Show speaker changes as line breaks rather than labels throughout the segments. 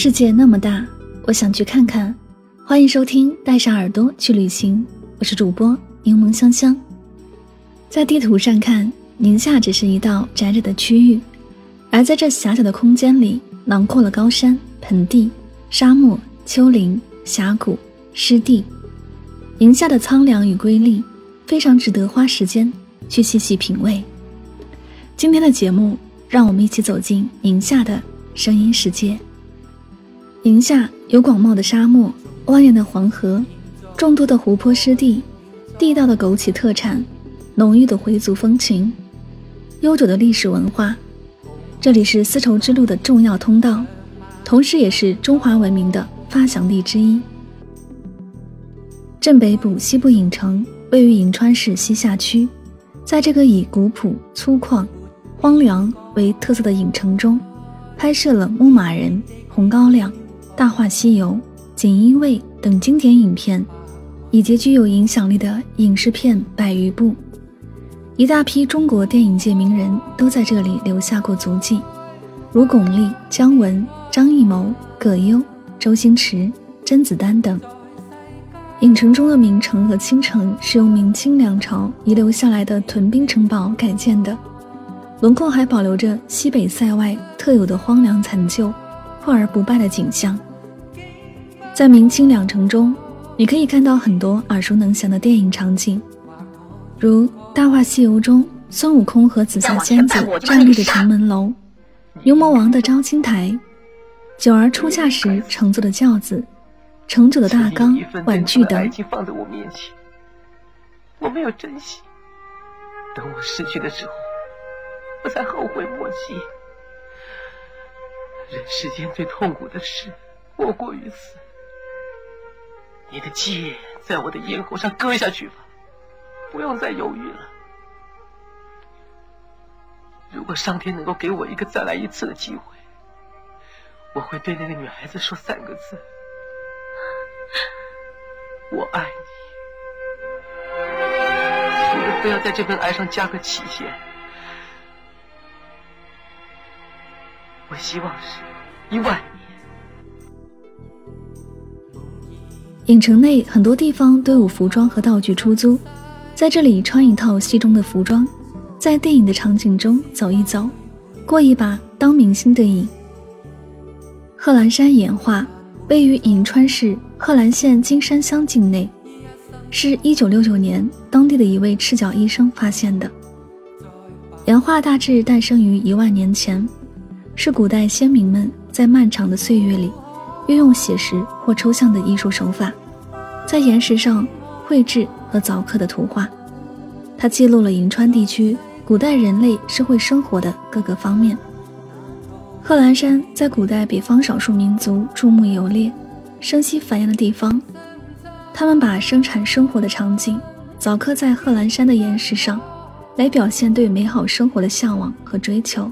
世界那么大，我想去看看。欢迎收听《带上耳朵去旅行》，我是主播柠檬香香。在地图上看，宁夏只是一道窄窄的区域，而在这狭小的空间里，囊括了高山、盆地、沙漠、丘陵、峡谷、湿地。宁夏的苍凉与瑰丽，非常值得花时间去细细品味。今天的节目，让我们一起走进宁夏的声音世界。宁夏有广袤的沙漠、蜿蜒的黄河、众多的湖泊湿地、地道的枸杞特产、浓郁的回族风情、悠久的历史文化。这里是丝绸之路的重要通道，同时也是中华文明的发祥地之一。镇北部西部影城位于银川市西夏区，在这个以古朴、粗犷、荒凉为特色的影城中，拍摄了《牧马人》《红高粱》。《大话西游》《锦衣卫》等经典影片，以及具有影响力的影视片百余部，一大批中国电影界名人都在这里留下过足迹，如巩俐、姜文、张艺谋、葛优、周星驰、甄子丹等。影城中的明城和清城是由明清两朝遗留下来的屯兵城堡改建的，轮廓还保留着西北塞外特有的荒凉残旧、破而不败的景象。在明清两城中，你可以看到很多耳熟能详的电影场景，如《大话西游》中孙悟空和紫霞仙子站立的城门楼，牛魔王的招亲台，九儿出嫁时乘坐的轿子，盛酒的大缸、碗具等。
放在我面前，我没有珍惜，等我失去的时候，我才后悔莫及。人世间最痛苦的事，莫过于此。你的剑在我的咽喉上割下去吧，不用再犹豫了。如果上天能够给我一个再来一次的机会，我会对那个女孩子说三个字：我爱你。请你不要在这份爱上加个期限，我希望是一万年。
影城内很多地方都有服装和道具出租，在这里穿一套戏中的服装，在电影的场景中走一走，过一把当明星的瘾。贺兰山岩画位于银川市贺兰县金山乡境内，是一九六九年当地的一位赤脚医生发现的。岩画大致诞生于一万年前，是古代先民们在漫长的岁月里。运用写实或抽象的艺术手法，在岩石上绘制和凿刻的图画，它记录了银川地区古代人类社会生活的各个方面。贺兰山在古代北方少数民族注目游猎、生息繁衍的地方，他们把生产生活的场景凿刻在贺兰山的岩石上，来表现对美好生活的向往和追求，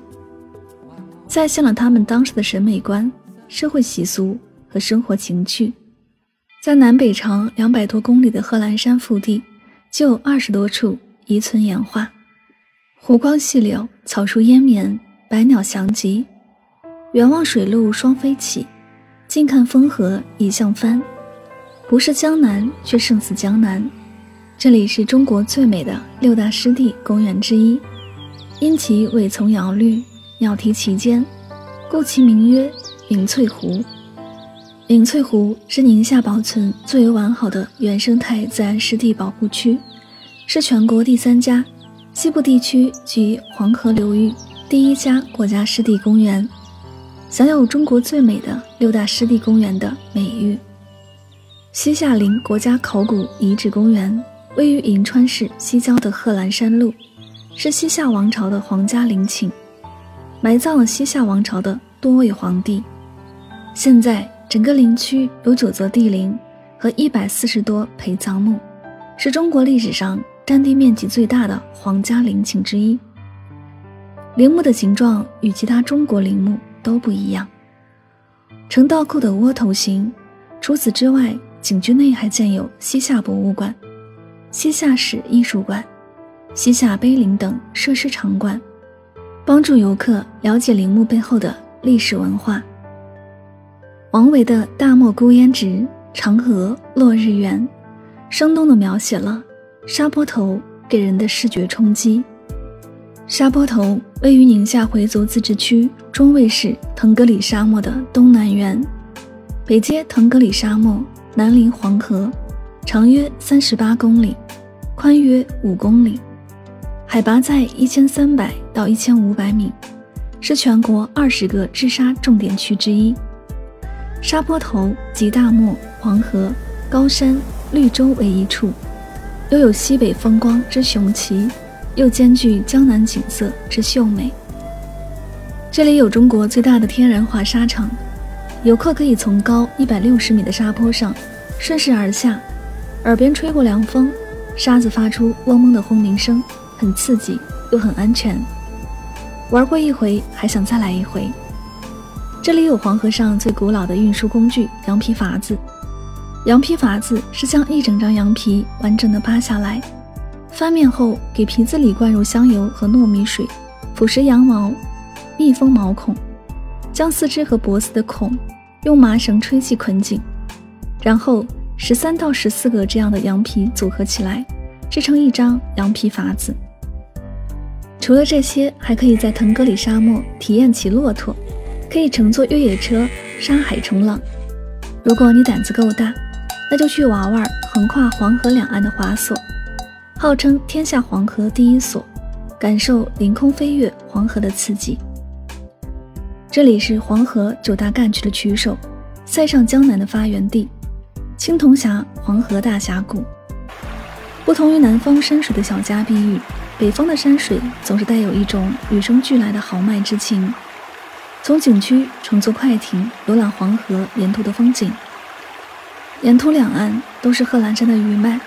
再现了他们当时的审美观、社会习俗。和生活情趣，在南北长两百多公里的贺兰山腹地，就有二十多处遗存岩画。湖光细柳，草树烟绵，百鸟翔集。远望水陆双飞起，近看风河一向帆。不是江南，却胜似江南。这里是中国最美的六大湿地公园之一，因其纬丛摇绿，鸟啼其间，故其名曰灵翠湖。灵翠湖是宁夏保存最为完好的原生态自然湿地保护区，是全国第三家、西部地区及黄河流域第一家国家湿地公园，享有中国最美的六大湿地公园的美誉。西夏陵国家考古遗址公园位于银川市西郊的贺兰山路，是西夏王朝的皇家陵寝，埋葬了西夏王朝的多位皇帝。现在。整个陵区有九座帝陵和一百四十多陪葬墓，是中国历史上占地面积最大的皇家陵寝之一。陵墓的形状与其他中国陵墓都不一样，呈倒扣的窝头形。除此之外，景区内还建有西夏博物馆、西夏史艺术馆、西夏碑林等设施场馆，帮助游客了解陵墓背后的历史文化。王维的“大漠孤烟直，长河落日圆”，生动地描写了沙坡头给人的视觉冲击。沙坡头位于宁夏回族自治区中卫市腾格里沙漠的东南缘，北接腾格里沙漠，南临黄河，长约三十八公里，宽约五公里，海拔在一千三百到一千五百米，是全国二十个治沙重点区之一。沙坡头集大漠、黄河、高山、绿洲为一处，又有西北风光之雄奇，又兼具江南景色之秀美。这里有中国最大的天然滑沙场，游客可以从高一百六十米的沙坡上顺势而下，耳边吹过凉风，沙子发出嗡嗡的轰鸣声，很刺激又很安全。玩过一回，还想再来一回。这里有黄河上最古老的运输工具——羊皮筏子。羊皮筏子是将一整张羊皮完整的扒下来，翻面后给皮子里灌入香油和糯米水，腐蚀羊毛，密封毛孔，将四肢和脖子的孔用麻绳吹气捆紧，然后十三到十四个这样的羊皮组合起来，制成一张羊皮筏子。除了这些，还可以在腾格里沙漠体验骑骆驼。可以乘坐越野车沙海冲浪。如果你胆子够大，那就去玩玩横跨黄河两岸的滑索，号称天下黄河第一索，感受凌空飞跃黄河的刺激。这里是黄河九大干区的渠首，塞上江南的发源地，青铜峡黄河大峡谷。不同于南方山水的小家碧玉，北方的山水总是带有一种与生俱来的豪迈之情。从景区乘坐快艇游览黄河沿途的风景，沿途两岸都是贺兰山的余脉。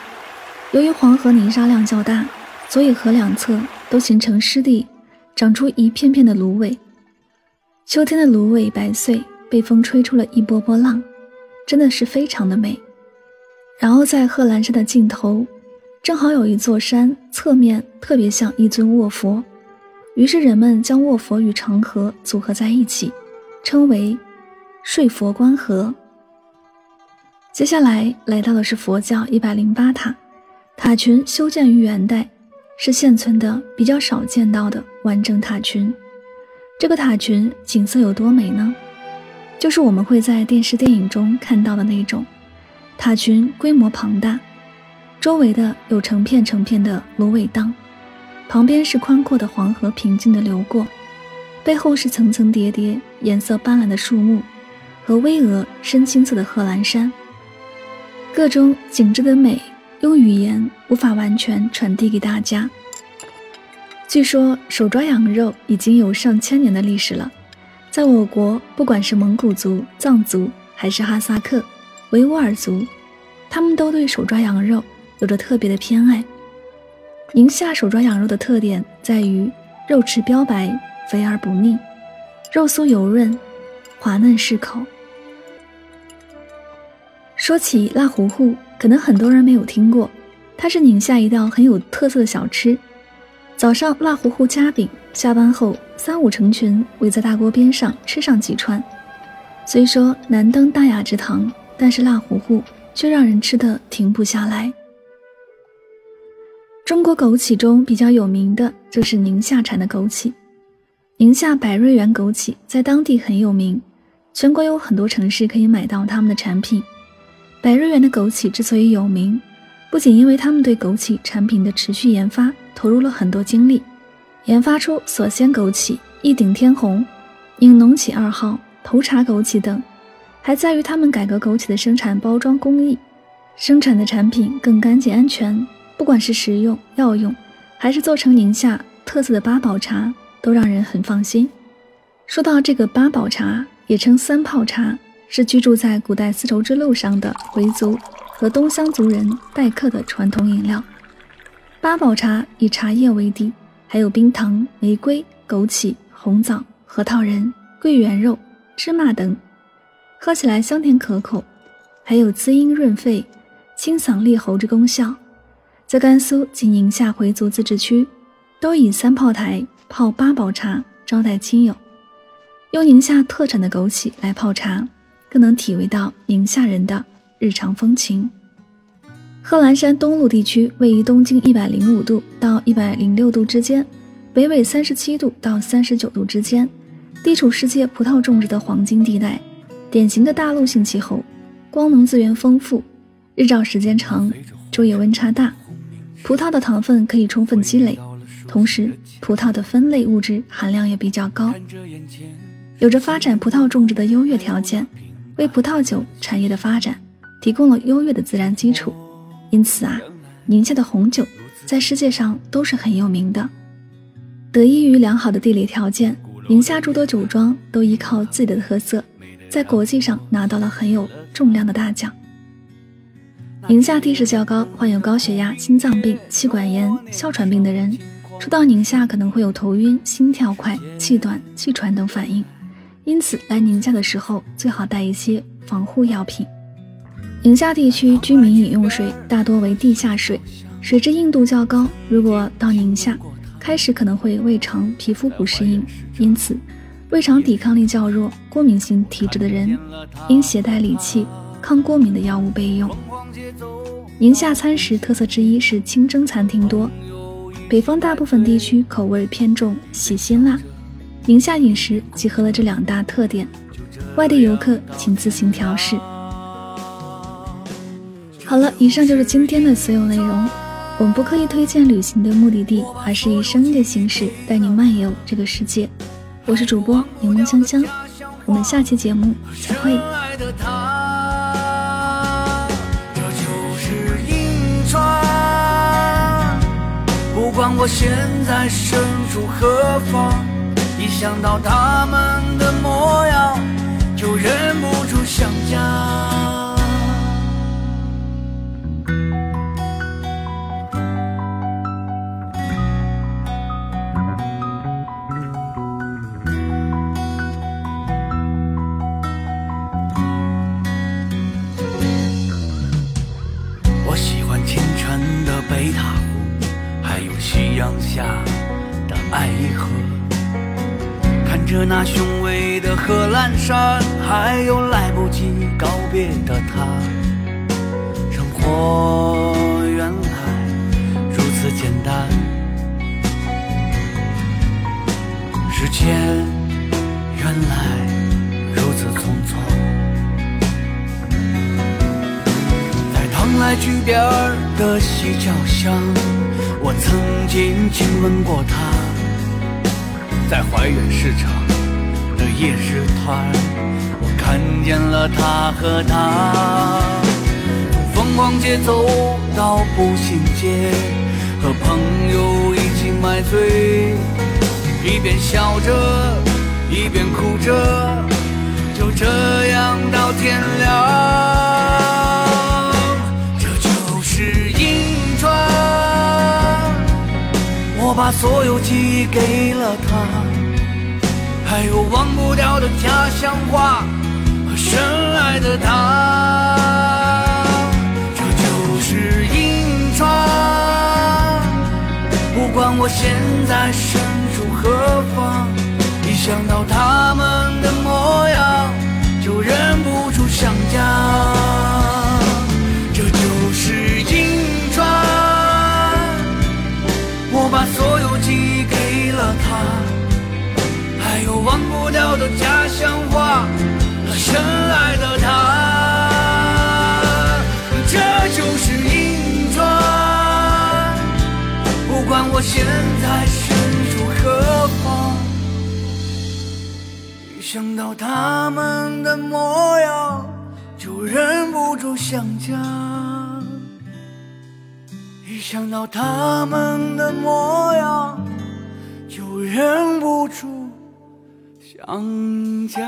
由于黄河泥沙量较大，所以河两侧都形成湿地，长出一片片的芦苇。秋天的芦苇百岁，被风吹出了一波波浪，真的是非常的美。然后在贺兰山的尽头，正好有一座山，侧面特别像一尊卧佛。于是人们将卧佛与长河组合在一起，称为睡佛观河。接下来来到的是佛教一百零八塔，塔群修建于元代，是现存的比较少见到的完整塔群。这个塔群景色有多美呢？就是我们会在电视电影中看到的那种，塔群规模庞大，周围的有成片成片的芦苇荡。旁边是宽阔的黄河，平静地流过；背后是层层叠叠、颜色斑斓的树木和巍峨深青色的贺兰山。各种景致的美，用语言无法完全传递给大家。据说手抓羊肉已经有上千年的历史了，在我国，不管是蒙古族、藏族，还是哈萨克、维吾尔族，他们都对手抓羊肉有着特别的偏爱。宁夏手抓羊肉的特点在于肉质标白、肥而不腻，肉酥油润、滑嫩适口。说起辣糊糊，可能很多人没有听过，它是宁夏一道很有特色的小吃。早上辣糊糊夹饼，下班后三五成群围在大锅边上吃上几串。虽说难登大雅之堂，但是辣糊糊却让人吃的停不下来。中国枸杞中比较有名的就是宁夏产的枸杞，宁夏百瑞园枸杞在当地很有名，全国有很多城市可以买到他们的产品。百瑞园的枸杞之所以有名，不仅因为他们对枸杞产品的持续研发投入了很多精力，研发出锁鲜枸杞、一顶天红、饮浓杞二号、头茶枸杞等，还在于他们改革枸杞的生产包装工艺，生产的产品更干净安全。不管是食用、药用，还是做成宁夏特色的八宝茶。都让人很放心。说到这个八宝茶，也称三泡茶，是居住在古代丝绸之路上的回族和东乡族人待客的传统饮料。八宝茶以茶叶为底，还有冰糖、玫瑰、枸杞、红枣、核桃仁、桂圆肉、芝麻等，喝起来香甜可口，还有滋阴润肺、清嗓利喉之功效。在甘肃及宁夏回族自治区，都以三炮台。泡八宝茶招待亲友，用宁夏特产的枸杞来泡茶，更能体味到宁夏人的日常风情。贺兰山东麓地区位于东经一百零五度到一百零六度之间，北纬三十七度到三十九度之间，地处世界葡萄种植的黄金地带，典型的大陆性气候，光能资源丰富，日照时间长，昼夜温差大，葡萄的糖分可以充分积累。同时，葡萄的酚类物质含量也比较高，有着发展葡萄种植的优越条件，为葡萄酒产业的发展提供了优越的自然基础。因此啊，宁夏的红酒在世界上都是很有名的。得益于良好的地理条件，宁夏诸多酒庄都依靠自己的特色，在国际上拿到了很有重量的大奖。宁夏地势较高，患有高血压、心脏病、气管炎、哮喘病的人。初到宁夏可能会有头晕、心跳快、气短、气喘等反应，因此来宁夏的时候最好带一些防护药品。宁夏地区居民饮用水大多为地下水，水质硬度较高。如果到宁夏，开始可能会胃肠、皮肤不适应，因此胃肠抵抗力较弱、过敏性体质的人应携带理气、抗过敏的药物备用。宁夏餐食特色之一是清蒸餐厅多。北方大部分地区口味偏重喜辛辣，宁夏饮食集合了这两大特点，外地游客请自行调试。好了，以上就是今天的所有内容。我们不刻意推荐旅行的目的地，而是以声音的形式带你漫游这个世界。我是主播柠檬香香，我们下期节目再会。
我现在身处何方，一想到他们的模样，就忍不住想家。着那雄伟的贺兰山，还有来不及告别的他。生活原来如此简单，时间原来如此匆匆。在唐来居边的西郊巷。我曾经亲吻过她，在怀远市场的夜市摊，我看见了她和她。从凤凰街走到步行街，和朋友一起买醉，一边笑着一边哭着，就这样到天亮。把所有记忆给了他，还有忘不掉的家乡话和深爱的他。这就是银川，不管我现在身处何方，一想到他们的模样，就忍不现在身处何方，一想到他们的模样，就忍不住想家。一想到他们的模样，就忍不住想家。